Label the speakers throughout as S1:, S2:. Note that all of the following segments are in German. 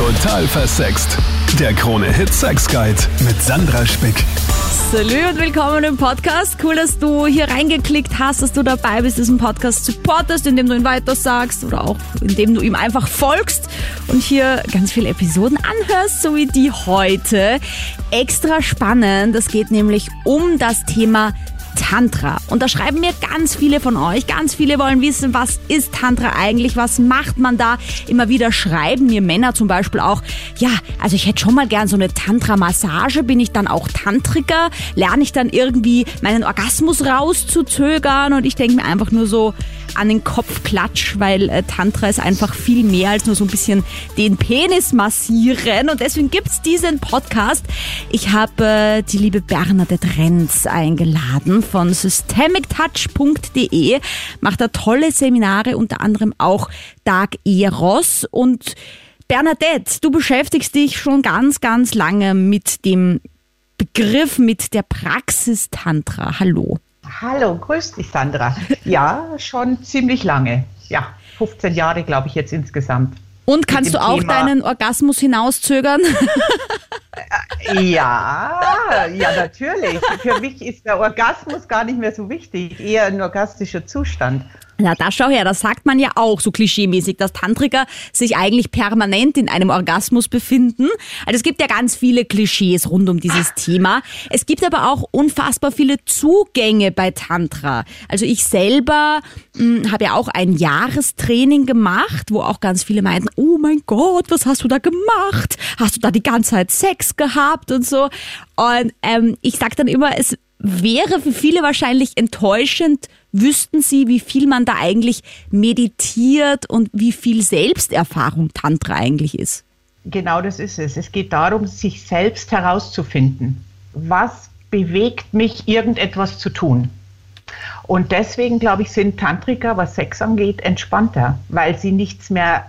S1: Total versext. Der Krone-Hit Sex Guide mit Sandra Spick.
S2: Salü und willkommen im Podcast. Cool, dass du hier reingeklickt hast, dass du dabei bist, diesen Podcast supportest, indem du ihn weiter sagst oder auch indem du ihm einfach folgst und hier ganz viele Episoden anhörst, so wie die heute. Extra spannend. Es geht nämlich um das Thema Tantra. Und da schreiben mir ganz viele von euch, ganz viele wollen wissen, was ist Tantra eigentlich, was macht man da? Immer wieder schreiben mir Männer zum Beispiel auch, ja, also ich hätte schon mal gern so eine Tantra-Massage, bin ich dann auch Tantriker? Lerne ich dann irgendwie meinen Orgasmus rauszuzögern? Und ich denke mir einfach nur so, an den Kopf klatsch, weil äh, Tantra ist einfach viel mehr als nur so ein bisschen den Penis massieren. Und deswegen gibt's diesen Podcast. Ich habe äh, die liebe Bernadette Renz eingeladen von systemictouch.de. Macht da tolle Seminare, unter anderem auch Dark Eros. Und Bernadette, du beschäftigst dich schon ganz, ganz lange mit dem Begriff, mit der Praxis Tantra. Hallo.
S3: Hallo, grüß dich, Sandra. Ja, schon ziemlich lange. Ja, 15 Jahre, glaube ich, jetzt insgesamt.
S2: Und kannst du auch Thema. deinen Orgasmus hinauszögern?
S3: Ja, ja, natürlich. Für mich ist der Orgasmus gar nicht mehr so wichtig, eher ein orgastischer Zustand.
S2: Na, da schau her, das sagt man ja auch so klischeemäßig, dass Tantriker sich eigentlich permanent in einem Orgasmus befinden. Also es gibt ja ganz viele Klischees rund um dieses Thema. Es gibt aber auch unfassbar viele Zugänge bei Tantra. Also ich selber hm, habe ja auch ein Jahrestraining gemacht, wo auch ganz viele meinten, oh mein Gott, was hast du da gemacht? Hast du da die ganze Zeit Sex gehabt und so? Und ähm, ich sag dann immer, es wäre für viele wahrscheinlich enttäuschend, wüssten sie, wie viel man da eigentlich meditiert und wie viel Selbsterfahrung Tantra eigentlich ist.
S3: Genau das ist es. Es geht darum, sich selbst herauszufinden. Was bewegt mich, irgendetwas zu tun? Und deswegen, glaube ich, sind Tantriker, was Sex angeht, entspannter, weil sie nichts mehr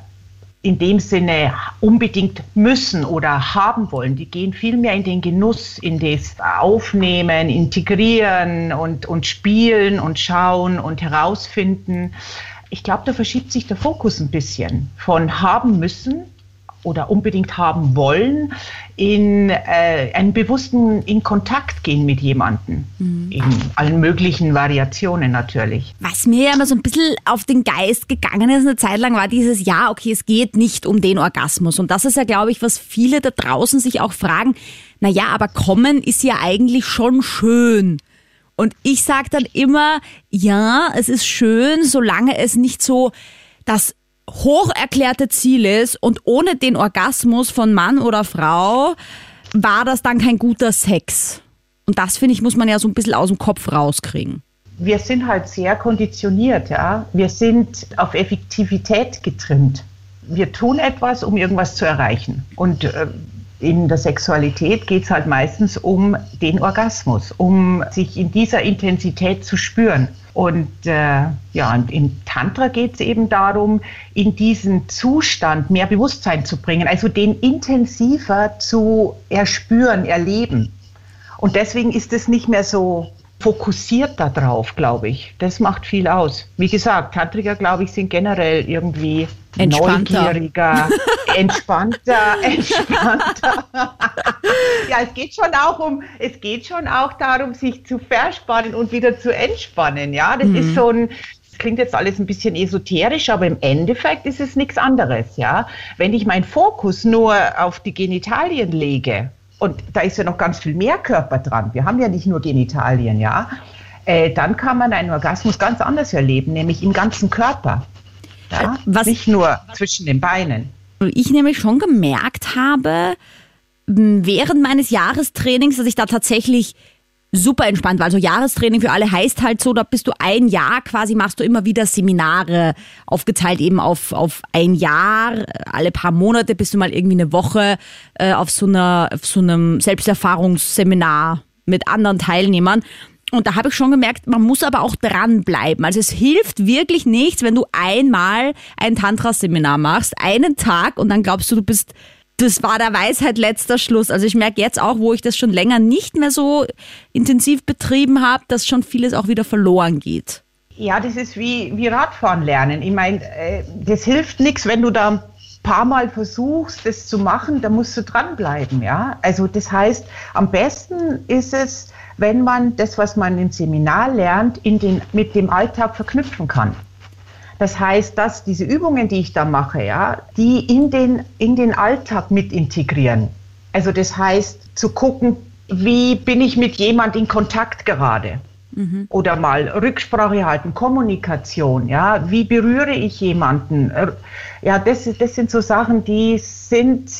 S3: in dem Sinne unbedingt müssen oder haben wollen. Die gehen viel mehr in den Genuss, in das Aufnehmen, Integrieren und, und Spielen und Schauen und Herausfinden. Ich glaube, da verschiebt sich der Fokus ein bisschen von haben müssen oder unbedingt haben wollen, in äh, einen bewussten in Kontakt gehen mit jemandem. Mhm. In allen möglichen Variationen natürlich.
S2: Was mir ja immer so ein bisschen auf den Geist gegangen ist eine Zeit lang, war dieses Ja, okay, es geht nicht um den Orgasmus. Und das ist ja, glaube ich, was viele da draußen sich auch fragen. Na ja, aber kommen ist ja eigentlich schon schön. Und ich sage dann immer, ja, es ist schön, solange es nicht so das hoch erklärte Ziel ist und ohne den Orgasmus von Mann oder Frau war das dann kein guter Sex. Und das, finde ich, muss man ja so ein bisschen aus dem Kopf rauskriegen.
S3: Wir sind halt sehr konditioniert, ja. Wir sind auf Effektivität getrimmt. Wir tun etwas, um irgendwas zu erreichen. Und äh, in der Sexualität geht es halt meistens um den Orgasmus, um sich in dieser Intensität zu spüren. Und äh, ja, und im Tantra geht es eben darum, in diesen Zustand mehr Bewusstsein zu bringen, also den intensiver zu erspüren, erleben. Und deswegen ist es nicht mehr so fokussiert darauf, glaube ich. Das macht viel aus. Wie gesagt, Tantriker, glaube ich, sind generell irgendwie entspannter. neugieriger, entspannter, entspannter. ja, es geht schon auch um, es geht schon auch darum, sich zu verspannen und wieder zu entspannen. Ja, das mhm. ist so ein, das klingt jetzt alles ein bisschen esoterisch, aber im Endeffekt ist es nichts anderes. Ja, wenn ich meinen Fokus nur auf die Genitalien lege, und da ist ja noch ganz viel mehr Körper dran. Wir haben ja nicht nur Genitalien, ja. Äh, dann kann man einen Orgasmus ganz anders erleben, nämlich im ganzen Körper. Ja? Was, nicht nur zwischen den Beinen.
S2: Ich nämlich schon gemerkt habe, während meines Jahrestrainings, dass ich da tatsächlich super entspannt war. Also Jahrestraining für alle heißt halt so, da bist du ein Jahr quasi, machst du immer wieder Seminare, aufgeteilt eben auf, auf ein Jahr, alle paar Monate bist du mal irgendwie eine Woche äh, auf, so einer, auf so einem Selbsterfahrungsseminar mit anderen Teilnehmern. Und da habe ich schon gemerkt, man muss aber auch dranbleiben. Also es hilft wirklich nichts, wenn du einmal ein Tantra-Seminar machst, einen Tag und dann glaubst du, du bist das war der Weisheit letzter Schluss. Also ich merke jetzt auch, wo ich das schon länger nicht mehr so intensiv betrieben habe, dass schon vieles auch wieder verloren geht.
S3: Ja, das ist wie, wie Radfahren lernen. Ich meine, äh, das hilft nichts, wenn du da paar Mal versuchst, das zu machen, dann musst du dranbleiben, ja. Also das heißt, am besten ist es, wenn man das, was man im Seminar lernt, in den, mit dem Alltag verknüpfen kann. Das heißt, dass diese Übungen, die ich da mache, ja, die in den, in den Alltag mit integrieren. Also das heißt, zu gucken, wie bin ich mit jemand in Kontakt gerade? Mhm. Oder mal Rücksprache halten, Kommunikation, ja, wie berühre ich jemanden? Ja, das, das sind so Sachen, die sind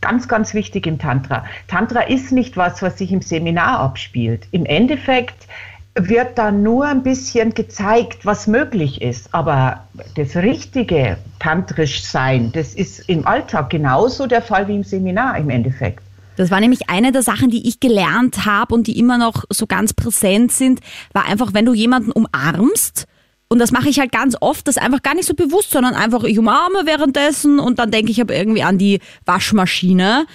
S3: ganz, ganz wichtig im Tantra. Tantra ist nicht was, was sich im Seminar abspielt. Im Endeffekt wird da nur ein bisschen gezeigt, was möglich ist. Aber das richtige tantrisch Sein, das ist im Alltag genauso der Fall wie im Seminar im Endeffekt.
S2: Das war nämlich eine der Sachen, die ich gelernt habe und die immer noch so ganz präsent sind, war einfach, wenn du jemanden umarmst, und das mache ich halt ganz oft, das einfach gar nicht so bewusst, sondern einfach ich umarme währenddessen und dann denke ich aber irgendwie an die Waschmaschine.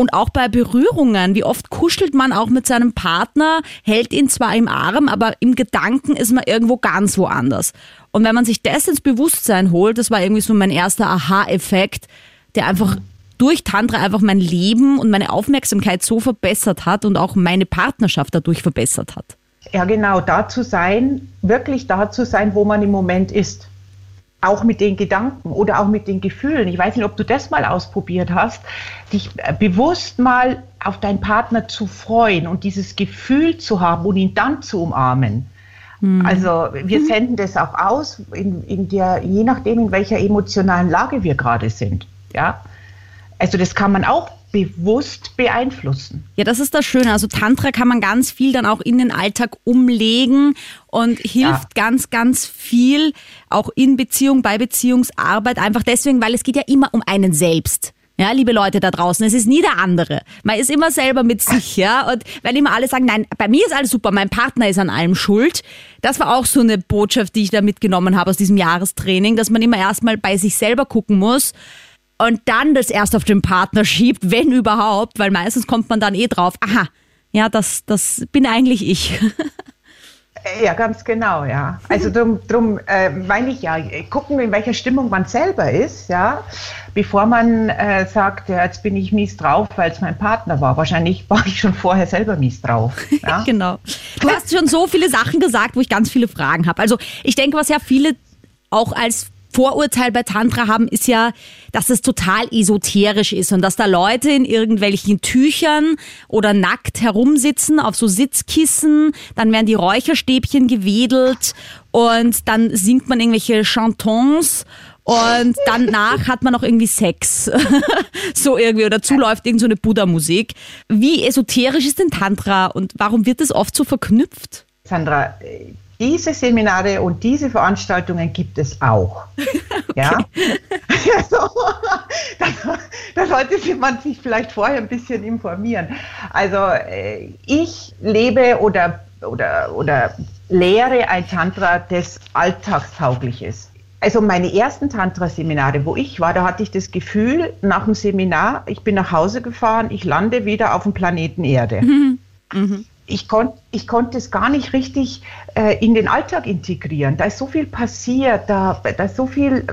S2: Und auch bei Berührungen, wie oft kuschelt man auch mit seinem Partner, hält ihn zwar im Arm, aber im Gedanken ist man irgendwo ganz woanders. Und wenn man sich das ins Bewusstsein holt, das war irgendwie so mein erster Aha-Effekt, der einfach durch Tantra einfach mein Leben und meine Aufmerksamkeit so verbessert hat und auch meine Partnerschaft dadurch verbessert hat.
S3: Ja, genau, da zu sein, wirklich da zu sein, wo man im Moment ist. Auch mit den Gedanken oder auch mit den Gefühlen. Ich weiß nicht, ob du das mal ausprobiert hast, dich äh, bewusst mal auf deinen Partner zu freuen und dieses Gefühl zu haben und ihn dann zu umarmen. Mhm. Also wir mhm. senden das auch aus, in, in der, je nachdem, in welcher emotionalen Lage wir gerade sind. Ja? Also das kann man auch bewusst beeinflussen.
S2: Ja, das ist das Schöne. Also Tantra kann man ganz viel dann auch in den Alltag umlegen und hilft ja. ganz, ganz viel auch in Beziehung, bei Beziehungsarbeit. Einfach deswegen, weil es geht ja immer um einen selbst. Ja, liebe Leute da draußen, es ist nie der andere. Man ist immer selber mit sich, ja. Und wenn immer alle sagen, nein, bei mir ist alles super, mein Partner ist an allem schuld. Das war auch so eine Botschaft, die ich da mitgenommen habe aus diesem Jahrestraining, dass man immer erstmal bei sich selber gucken muss und dann das erst auf den Partner schiebt, wenn überhaupt, weil meistens kommt man dann eh drauf, aha, ja, das, das bin eigentlich ich.
S3: Ja, ganz genau, ja. Also drum, drum äh, meine ich ja, gucken, in welcher Stimmung man selber ist, ja, bevor man äh, sagt, ja, jetzt bin ich mies drauf, weil es mein Partner war. Wahrscheinlich war ich schon vorher selber mies drauf. Ja?
S2: genau. Du hast schon so viele Sachen gesagt, wo ich ganz viele Fragen habe. Also ich denke, was ja viele auch als Vorurteil bei Tantra haben, ist ja, dass es total esoterisch ist und dass da Leute in irgendwelchen Tüchern oder nackt herumsitzen auf so Sitzkissen, dann werden die Räucherstäbchen gewedelt und dann singt man irgendwelche Chantons und danach hat man auch irgendwie Sex. so irgendwie. Oder dazu läuft irgend so Buddha-Musik. Wie esoterisch ist denn Tantra und warum wird das oft so verknüpft?
S3: Sandra, diese Seminare und diese Veranstaltungen gibt es auch. Okay. Ja? Also, da, da, sollte man sich vielleicht vorher ein bisschen informieren. Also äh, ich lebe oder, oder, oder lehre ein Tantra, das alltagstauglich ist. Also meine ersten Tantra-Seminare, wo ich war, da hatte ich das Gefühl, nach dem Seminar, ich bin nach Hause gefahren, ich lande wieder auf dem Planeten Erde. Mhm. Mhm ich, konnt, ich konnte es gar nicht richtig äh, in den Alltag integrieren. Da ist so viel passiert, da, da so viel,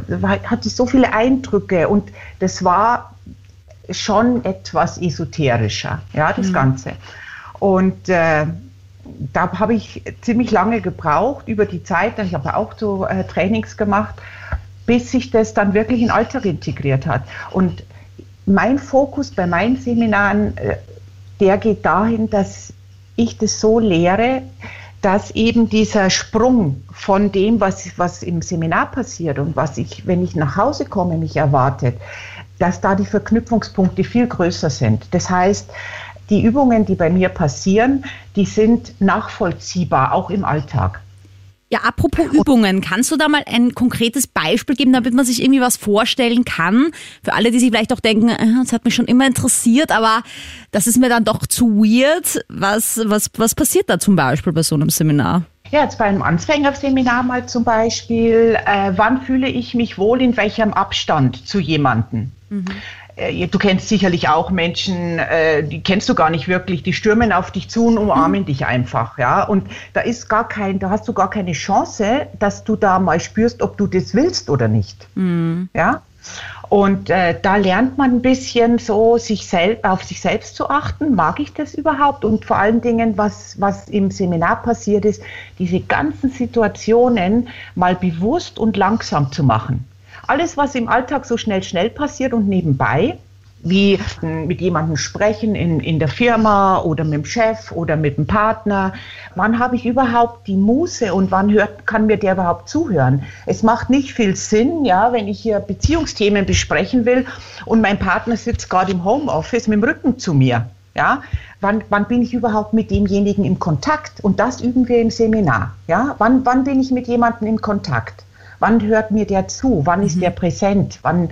S3: hatte so viele Eindrücke und das war schon etwas esoterischer, ja, das mhm. Ganze. Und äh, da habe ich ziemlich lange gebraucht über die Zeit, ich habe auch so äh, Trainings gemacht, bis sich das dann wirklich in den Alltag integriert hat. Und mein Fokus bei meinen Seminaren, äh, der geht dahin, dass ich das so lehre, dass eben dieser Sprung von dem, was, was im Seminar passiert und was ich, wenn ich nach Hause komme, mich erwartet, dass da die Verknüpfungspunkte viel größer sind. Das heißt, die Übungen, die bei mir passieren, die sind nachvollziehbar, auch im Alltag.
S2: Ja, apropos Übungen, kannst du da mal ein konkretes Beispiel geben, damit man sich irgendwie was vorstellen kann? Für alle, die sich vielleicht auch denken, äh, das hat mich schon immer interessiert, aber das ist mir dann doch zu weird. Was, was, was passiert da zum Beispiel bei so einem Seminar?
S3: Ja, jetzt bei einem Anfängerseminar mal zum Beispiel, äh, wann fühle ich mich wohl in welchem Abstand zu jemandem? Mhm. Äh, du kennst sicherlich auch Menschen, äh, die kennst du gar nicht wirklich, die stürmen auf dich zu und umarmen mhm. dich einfach, ja. Und da ist gar kein, da hast du gar keine Chance, dass du da mal spürst, ob du das willst oder nicht, mhm. ja. Und äh, da lernt man ein bisschen so, sich selbst, auf sich selbst zu achten. Mag ich das überhaupt? Und vor allen Dingen, was, was im Seminar passiert ist, diese ganzen Situationen mal bewusst und langsam zu machen. Alles, was im Alltag so schnell, schnell passiert und nebenbei, wie mit jemandem sprechen in, in der Firma oder mit dem Chef oder mit dem Partner. Wann habe ich überhaupt die Muße und wann hört, kann mir der überhaupt zuhören? Es macht nicht viel Sinn, ja, wenn ich hier Beziehungsthemen besprechen will und mein Partner sitzt gerade im Homeoffice mit dem Rücken zu mir. Ja, wann, wann bin ich überhaupt mit demjenigen im Kontakt? Und das üben wir im Seminar. Ja, wann, wann bin ich mit jemandem im Kontakt? Wann hört mir der zu? Wann ist mhm. der präsent? Wann,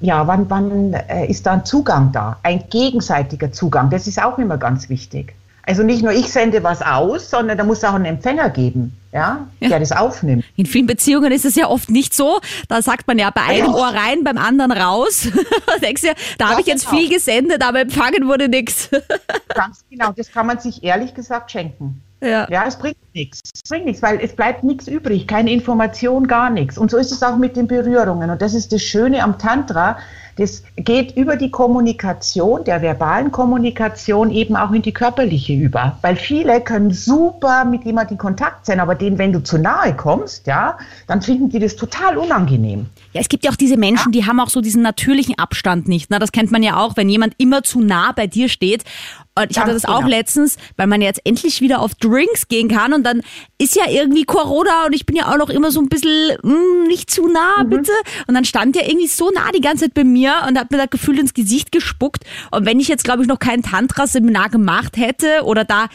S3: ja, wann, wann äh, ist da ein Zugang da? Ein gegenseitiger Zugang. Das ist auch immer ganz wichtig. Also nicht nur ich sende was aus, sondern da muss auch einen Empfänger geben, ja, ja. der das aufnimmt.
S2: In vielen Beziehungen ist es ja oft nicht so. Da sagt man ja bei einem ja. Ohr rein, beim anderen raus. da denkst du da habe ich jetzt genau. viel gesendet, aber empfangen wurde nichts.
S3: Ganz genau, das kann man sich ehrlich gesagt schenken. Ja. ja, es bringt nichts. Es bringt nichts, weil es bleibt nichts übrig, keine Information, gar nichts. Und so ist es auch mit den Berührungen. Und das ist das Schöne am Tantra. Das geht über die Kommunikation, der verbalen Kommunikation eben auch in die körperliche über. Weil viele können super mit jemandem in Kontakt sein, aber denen, wenn du zu nahe kommst, ja, dann finden die das total unangenehm.
S2: Ja, es gibt ja auch diese Menschen, die haben auch so diesen natürlichen Abstand nicht. Na, das kennt man ja auch, wenn jemand immer zu nah bei dir steht. Und ich hatte das auch genau. letztens, weil man jetzt endlich wieder auf Drinks gehen kann und dann ist ja irgendwie Corona und ich bin ja auch noch immer so ein bisschen mh, hm, nicht zu nah, mhm. bitte. Und dann stand der irgendwie so nah die ganze Zeit bei mir und hat mir das Gefühl ins Gesicht gespuckt. Und wenn ich jetzt, glaube ich, noch kein Tantra-Seminar gemacht hätte oder da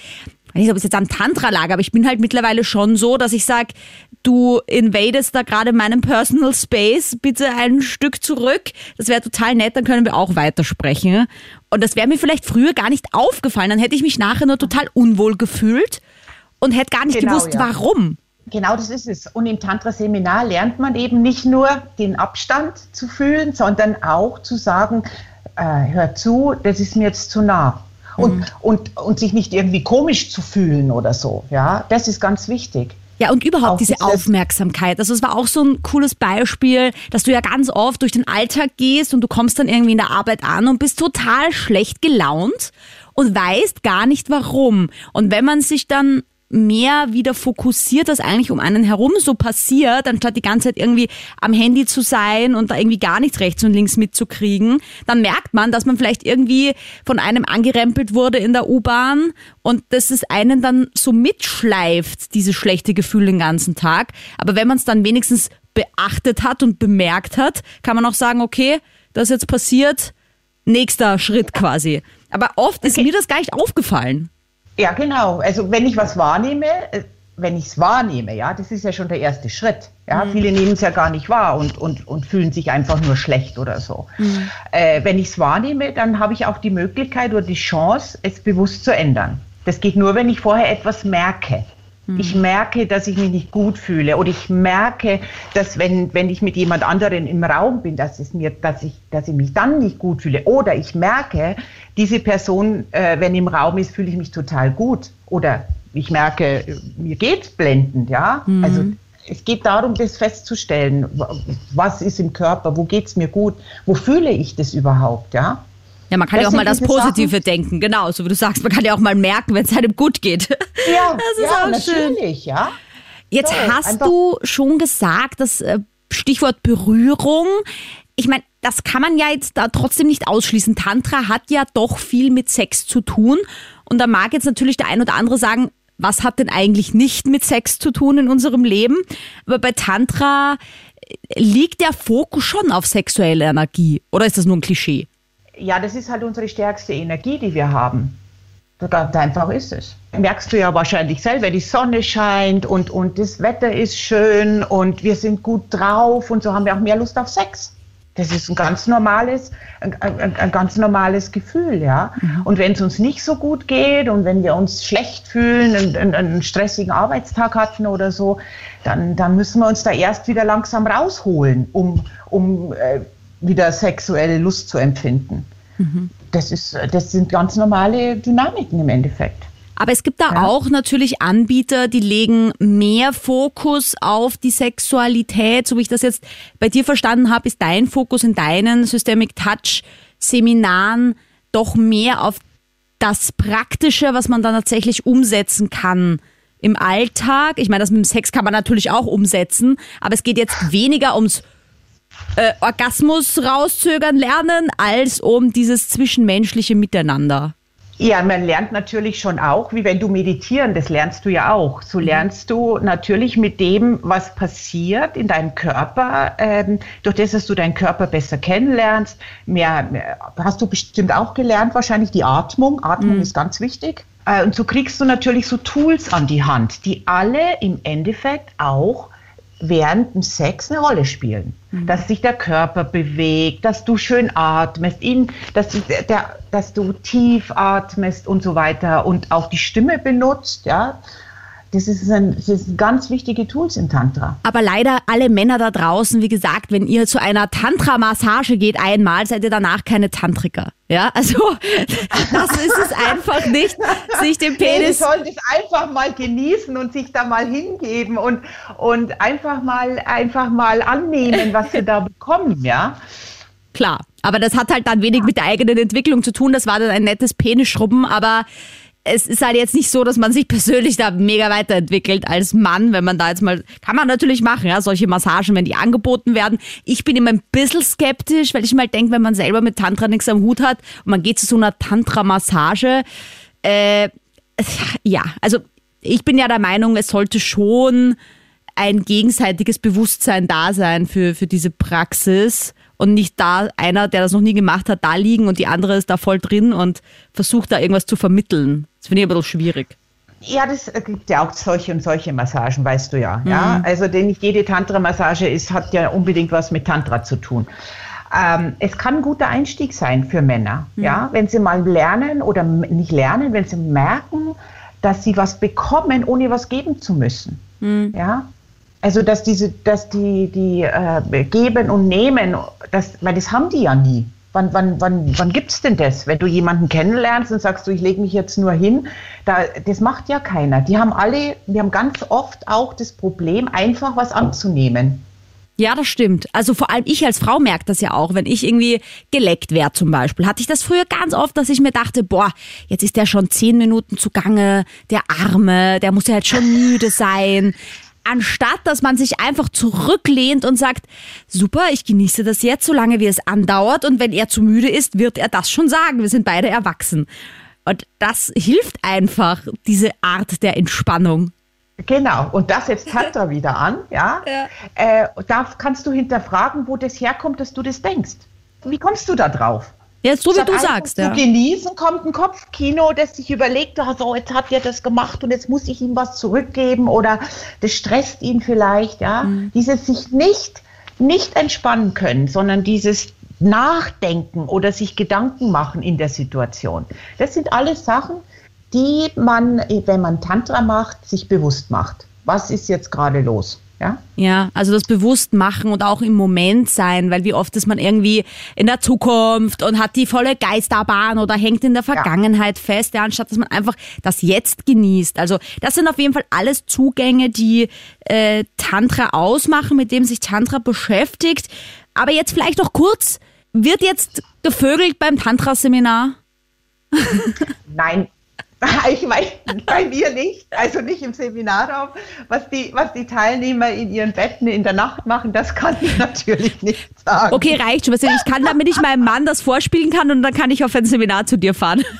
S2: ich weiß nicht, ob es jetzt am Tantra lag, aber ich bin halt mittlerweile schon so, dass ich sage, du invadest da gerade meinen Personal Space, bitte ein Stück zurück. Das wäre total nett, dann können wir auch weitersprechen. Und das wäre mir vielleicht früher gar nicht aufgefallen. Dann hätte ich mich nachher nur total unwohl gefühlt und hätte gar nicht genau, gewusst, ja. warum.
S3: Genau, das ist es. Und im Tantra-Seminar lernt man eben nicht nur den Abstand zu fühlen, sondern auch zu sagen, äh, hör zu, das ist mir jetzt zu nah und, mhm. und, und sich nicht irgendwie komisch zu fühlen oder so. Ja, das ist ganz wichtig.
S2: Ja, und überhaupt diese Aufmerksamkeit. Also es war auch so ein cooles Beispiel, dass du ja ganz oft durch den Alltag gehst und du kommst dann irgendwie in der Arbeit an und bist total schlecht gelaunt und weißt gar nicht warum. Und wenn man sich dann mehr wieder fokussiert, was eigentlich um einen herum so passiert, anstatt die ganze Zeit irgendwie am Handy zu sein und da irgendwie gar nichts rechts und links mitzukriegen, dann merkt man, dass man vielleicht irgendwie von einem angerempelt wurde in der U-Bahn und dass es einen dann so mitschleift, dieses schlechte Gefühl den ganzen Tag. Aber wenn man es dann wenigstens beachtet hat und bemerkt hat, kann man auch sagen, okay, das ist jetzt passiert, nächster Schritt quasi. Aber oft okay. ist mir das gar nicht aufgefallen.
S3: Ja, genau. Also wenn ich was wahrnehme, äh, wenn ich es wahrnehme, ja, das ist ja schon der erste Schritt. Ja, mhm. viele nehmen es ja gar nicht wahr und, und, und fühlen sich einfach nur schlecht oder so. Mhm. Äh, wenn ich es wahrnehme, dann habe ich auch die Möglichkeit oder die Chance, es bewusst zu ändern. Das geht nur, wenn ich vorher etwas merke. Mhm. Ich merke, dass ich mich nicht gut fühle oder ich merke, dass wenn, wenn ich mit jemand anderen im Raum bin, dass es mir, dass ich, dass ich mich dann nicht gut fühle oder ich merke, diese Person, äh, wenn im Raum ist, fühle ich mich total gut oder ich merke, mir geht's blendend, ja. Mhm. Also es geht darum, das festzustellen, was ist im Körper, wo geht's mir gut, wo fühle ich das überhaupt, ja.
S2: Ja, man kann das ja auch mal das Positive Sachen. denken, genau, so wie du sagst, man kann ja auch mal merken, wenn es einem gut geht.
S3: Ja, das ist ja, auch natürlich, schön. ja.
S2: Jetzt so, hast du schon gesagt, das äh, Stichwort Berührung. Ich meine, das kann man ja jetzt da trotzdem nicht ausschließen. Tantra hat ja doch viel mit Sex zu tun. Und da mag jetzt natürlich der ein oder andere sagen, was hat denn eigentlich nicht mit Sex zu tun in unserem Leben? Aber bei Tantra äh, liegt der Fokus schon auf sexuelle Energie. Oder ist das nur ein Klischee?
S3: Ja, das ist halt unsere stärkste Energie, die wir haben. Ganz einfach ist es. Merkst du ja wahrscheinlich selber, die Sonne scheint und, und das Wetter ist schön und wir sind gut drauf und so haben wir auch mehr Lust auf Sex. Das ist ein ganz normales, ein, ein, ein ganz normales Gefühl, ja. Mhm. Und wenn es uns nicht so gut geht und wenn wir uns schlecht fühlen, einen, einen, stressigen Arbeitstag hatten oder so, dann, dann müssen wir uns da erst wieder langsam rausholen, um, um äh, wieder sexuelle Lust zu empfinden. Mhm. Das, ist, das sind ganz normale Dynamiken im Endeffekt.
S2: Aber es gibt da
S3: Ja.
S2: auch natürlich Anbieter, die legen mehr Fokus auf die Sexualität. So wie ich das jetzt bei dir verstanden habe, ist dein Fokus in deinen Systemic Touch Seminaren doch mehr auf das Praktische, was man dann tatsächlich umsetzen kann im Alltag. Ich meine, das mit dem Sex kann man natürlich auch umsetzen, aber es geht jetzt weniger ums äh, Orgasmus rauszögern lernen, als um dieses zwischenmenschliche Miteinander.
S3: Ja, man lernt natürlich schon auch, wie wenn du meditieren, das lernst du ja auch. So lernst du natürlich mit dem, was passiert in deinem Körper, ähm, durch das, dass du deinen Körper besser kennenlernst. Mehr, mehr hast du bestimmt auch gelernt, wahrscheinlich die Atmung. Atmung ist ganz wichtig. Äh, und so kriegst du natürlich so Tools an die Hand, die alle im Endeffekt auch während dem Sex eine Rolle spielen. Dass sich der Körper bewegt, dass du schön atmest, ihn, dass, du- der, dass du tief atmest und so weiter und auch die Stimme benutzt. Ja? Das, ist ein, das sind ganz wichtige Tools im Tantra.
S2: Aber leider alle Männer da draußen, wie gesagt, wenn ihr zu einer Tantra-Massage geht einmal, seid ihr danach keine Tantriker. Ja, also das ist es einfach nicht, sich den
S3: Nee,
S2: Penis
S3: sollen das einfach mal genießen und sich da mal hingeben und, und einfach, mal, einfach mal annehmen, was sie da bekommen. Ja?
S2: Klar, aber das hat halt dann wenig mit der eigenen Entwicklung zu tun. Das war dann ein nettes Penisschrubben, aber es ist halt jetzt nicht so, dass man sich persönlich da mega weiterentwickelt als Mann, wenn man da jetzt mal, kann man natürlich machen, ja, solche Massagen, wenn die angeboten werden. Ich bin immer ein bisschen skeptisch, weil ich mal denke, wenn man selber mit Tantra nichts am Hut hat und man geht zu so einer Tantra-Massage, äh, ja, also ich bin ja der Meinung, es sollte schon ein gegenseitiges Bewusstsein da sein für, für diese Praxis und nicht da einer, der das noch nie gemacht hat, da liegen und die andere ist da voll drin und versucht da irgendwas zu vermitteln. Das finde ich ein bisschen schwierig.
S3: Ja, das äh, gibt ja auch solche und solche Massagen, weißt du ja. ja? Also denn nicht jede Tantra-Massage ist, hat ja unbedingt was mit Tantra zu tun. Ähm, es kann ein guter Einstieg sein für Männer, ja, wenn sie mal lernen oder nicht lernen, wenn sie merken, dass sie was bekommen, ohne was geben zu müssen. Ja, also dass diese, dass die, die äh, geben und nehmen, das, weil das haben die ja nie. Wann, wann, wann, wann gibt's denn das? Wenn du jemanden kennenlernst und sagst du, ich lege mich jetzt nur hin, da, das macht ja keiner. Die haben alle, wir haben ganz oft auch das Problem, einfach was anzunehmen.
S2: Ja, das stimmt. Also vor allem ich als Frau merke das ja auch, wenn ich irgendwie geleckt werde zum Beispiel. Hatte ich das früher ganz oft, dass ich mir dachte, boah, jetzt ist der schon zehn Minuten zugange, der Arme, der muss ja jetzt schon müde sein. Anstatt, dass man sich einfach zurücklehnt und sagt, super, ich genieße das jetzt, solange wie es andauert und wenn er zu müde ist, wird er das schon sagen. Wir sind beide erwachsen. Und das hilft einfach, diese Art der Entspannung.
S3: Genau, und das setzt Tantra wieder an, ja. Äh, da kannst du hinterfragen, wo das herkommt, dass du das denkst. Wie kommst du da drauf?
S2: Jetzt so wie du sagst,
S3: zu
S2: ja.
S3: genießen, kommt ein Kopfkino, das sich überlegt, oh, so, jetzt hat er das gemacht und jetzt muss ich ihm was zurückgeben oder das stresst ihn vielleicht, ja.
S2: Mhm.
S3: Dieses sich nicht, nicht entspannen können, sondern dieses Nachdenken oder sich Gedanken machen in der Situation. Das sind alles Sachen, die man, wenn man Tantra macht, sich bewusst macht. Was ist jetzt gerade los? Ja?
S2: Ja, also das bewusst machen und auch im Moment sein, weil wie oft ist man irgendwie in der Zukunft und hat die volle Geisterbahn oder hängt in der Vergangenheit fest, ja, anstatt dass man einfach das Jetzt genießt. Also das sind auf jeden Fall alles Zugänge, die äh, Tantra ausmachen, mit dem sich Tantra beschäftigt. Aber jetzt vielleicht noch kurz, wird jetzt gevögelt beim Tantra-Seminar?
S3: Nein, ich meine, bei mir nicht, also nicht im Seminarraum. Was die, was die Teilnehmer in ihren Betten in der Nacht machen, das kann ich natürlich nicht sagen.
S2: Okay, reicht schon. Ich kann, damit ich meinem Mann das vorspielen kann und dann kann ich auf ein Seminar zu dir fahren.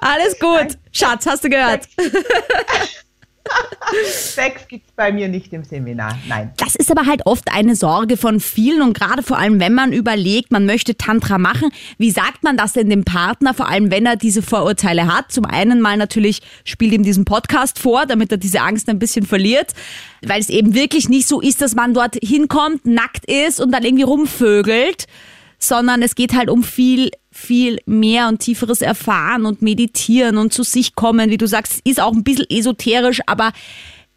S2: Alles gut. Schatz, hast du gehört?
S3: Sex gibt es bei mir nicht im Seminar, nein.
S2: Das ist aber halt oft eine Sorge von vielen und gerade vor allem, wenn man überlegt, man möchte Tantra machen. Wie sagt man das denn dem Partner, vor allem wenn er diese Vorurteile hat? Zum einen mal natürlich spielt ihm diesen Podcast vor, damit er diese Angst ein bisschen verliert, weil es eben wirklich nicht so ist, dass man dort hinkommt, nackt ist und dann irgendwie rumvögelt, sondern es geht halt um viel, viel mehr und tieferes Erfahren und Meditieren und zu sich kommen. Wie du sagst, ist auch ein bisschen esoterisch, aber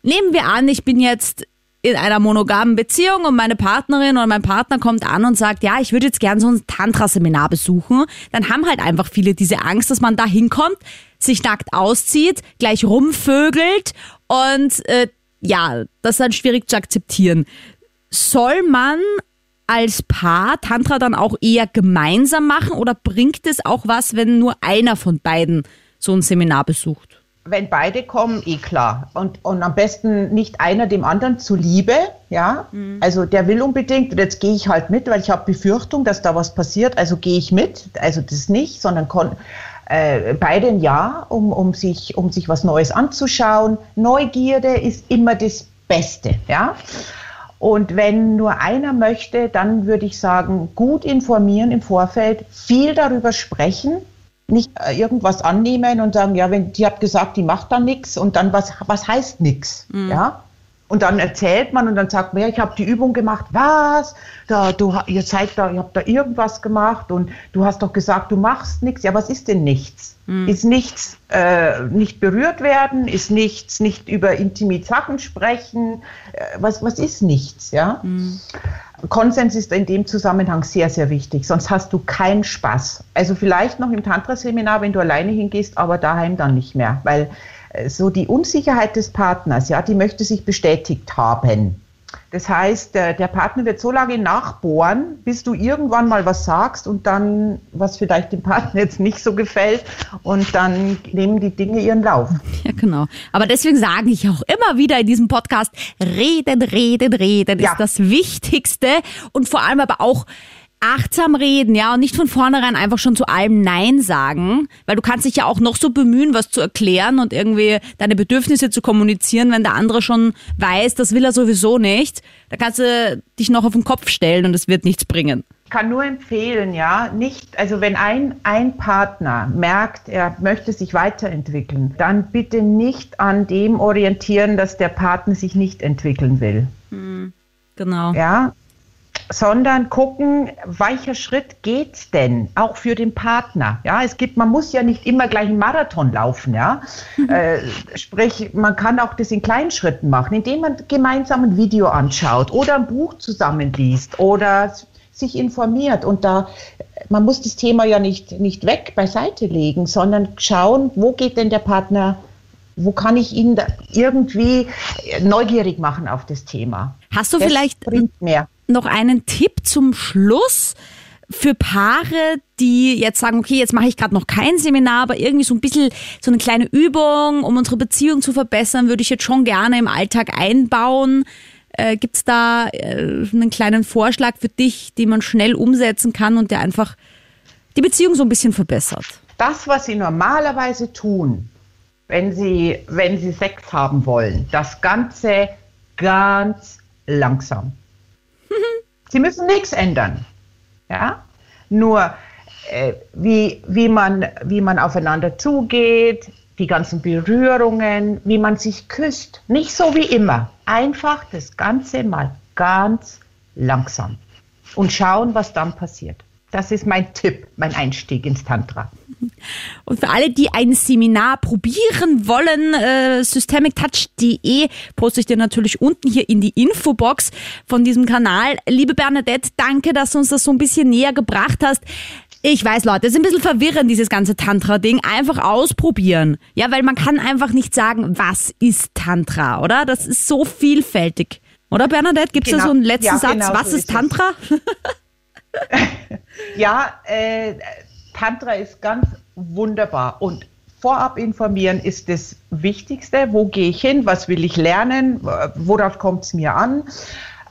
S2: nehmen wir an, ich bin jetzt in einer monogamen Beziehung und meine Partnerin oder mein Partner kommt an und sagt, ja, ich würde jetzt gern so ein Tantra-Seminar besuchen, dann haben halt einfach viele diese Angst, dass man da hinkommt, sich nackt auszieht, gleich rumvögelt und äh, ja, das ist dann schwierig zu akzeptieren. Soll man als Paar Tantra dann auch eher gemeinsam machen oder bringt es auch was, wenn nur einer von beiden so ein Seminar besucht?
S3: wenn beide kommen, eh klar. Und, und am besten nicht einer dem anderen zuliebe, ja. Mhm. Also der will unbedingt, und jetzt gehe ich halt mit, weil ich habe Befürchtung, dass da was passiert, also gehe ich mit. Also das nicht, sondern kon, äh, beide ein Ja, um, um, sich, um sich was Neues anzuschauen. Neugierde ist immer das Beste, ja. Und wenn nur einer möchte, dann würde ich sagen, gut informieren im Vorfeld, viel darüber sprechen, nicht äh, irgendwas annehmen und sagen, ja, wenn die hat gesagt, die macht da nichts und dann was, was heißt nichts, mhm. ja? Und dann erzählt man und dann sagt man, ja, ich habe die Übung gemacht. Was? Da, du, ihr seid da, ihr habt da irgendwas gemacht und du hast doch gesagt, du machst nichts. Ja, was ist denn nichts? Mhm. Ist nichts äh, nicht berührt werden? Ist nichts nicht über intime Sachen sprechen? Äh, was, was ist nichts? Ja. Mhm. Konsens ist in dem Zusammenhang sehr, sehr wichtig, sonst hast du keinen Spaß. Also vielleicht noch im Tantra-Seminar, wenn du alleine hingehst, aber daheim dann nicht mehr, weil so die Unsicherheit des Partners, ja, die möchte sich bestätigt haben. Das heißt, der, der, Partner wird so lange nachbohren, bis du irgendwann mal was sagst und dann, was vielleicht dem Partner jetzt nicht so gefällt, und dann nehmen die Dinge ihren Lauf.
S2: Ja, genau. Aber deswegen sage ich auch immer wieder in diesem Podcast, reden, reden, reden ja. ist das Wichtigste und vor allem aber auch, achtsam reden, ja, und nicht von vornherein einfach schon zu allem Nein sagen, weil du kannst dich ja auch noch so bemühen, was zu erklären und irgendwie deine Bedürfnisse zu kommunizieren, wenn der andere schon weiß, das will er sowieso nicht, da kannst du dich noch auf den Kopf stellen und es wird nichts bringen.
S3: Ich kann nur empfehlen, ja, nicht, also wenn ein, ein Partner merkt, er möchte sich weiterentwickeln, dann bitte nicht an dem orientieren, dass der Partner sich nicht entwickeln will.
S2: Mhm. Genau.
S3: Ja, sondern gucken, welcher Schritt geht denn auch für den Partner. Ja, es gibt, man muss ja nicht immer gleich einen Marathon laufen. Ja, mhm. äh, sprich, man kann auch das in kleinen Schritten machen, indem man gemeinsam ein Video anschaut oder ein Buch zusammenliest oder sich informiert und da man muss das Thema ja nicht nicht weg beiseite legen, sondern schauen, wo geht denn der Partner wo kann ich ihn irgendwie neugierig machen auf das Thema?
S2: Hast du das vielleicht noch einen Tipp zum Schluss? für Paare, die jetzt sagen, okay, jetzt mache ich gerade noch kein Seminar, aber irgendwie so ein bisschen so eine kleine Übung, um unsere Beziehung zu verbessern, würde ich jetzt schon gerne im Alltag einbauen. Äh, Gibt es da äh, einen kleinen Vorschlag für dich, den man schnell umsetzen kann und der einfach die Beziehung so ein bisschen verbessert?
S3: Das, was Sie normalerweise tun, wenn Sie, wenn Sie Sex haben wollen, das Ganze ganz langsam. Sie müssen nichts ändern. Ja? Nur äh, wie, wie, man, wie man aufeinander zugeht, die ganzen Berührungen, wie man sich küsst. Nicht so wie immer. Einfach das Ganze mal ganz langsam. Und schauen, was dann passiert. Das ist mein Tipp, mein Einstieg ins Tantra.
S2: Und für alle, die ein Seminar probieren wollen, äh, systemictouch.de poste ich dir natürlich unten hier in die Infobox von diesem Kanal. Liebe Bernadette, danke, dass du uns das so ein bisschen näher gebracht hast. Ich weiß, Leute, es ist ein bisschen verwirrend, dieses ganze Tantra-Ding. Einfach ausprobieren. Ja, weil man kann einfach nicht sagen, was ist Tantra, oder? Das ist so vielfältig. Oder Bernadette, gibt es genau. da so einen letzten ja, Satz? Genau was so ist, ist Tantra?
S3: ja, äh, Tantra ist ganz wunderbar und vorab informieren ist das Wichtigste. Wo gehe ich hin? Was will ich lernen? Worauf kommt es mir an?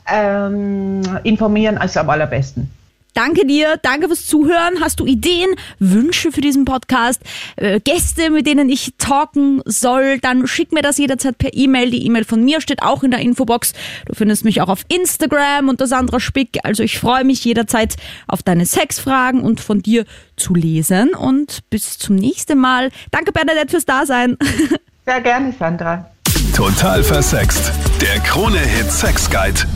S3: Ähm, informieren ist am allerbesten.
S2: Danke dir, danke fürs Zuhören. Hast du Ideen, Wünsche für diesen Podcast, äh, Gäste, mit denen ich talken soll, dann schick mir das jederzeit per E-Mail. Die E-Mail von mir steht auch in der Infobox. Du findest mich auch auf Instagram unter Sandra Spick. Also ich freue mich jederzeit auf deine Sexfragen und von dir zu lesen. Und bis zum nächsten Mal. Danke Bernadette fürs Dasein.
S3: Sehr gerne, Sandra.
S1: Total versext. Der Krone-Hit Sex Guide.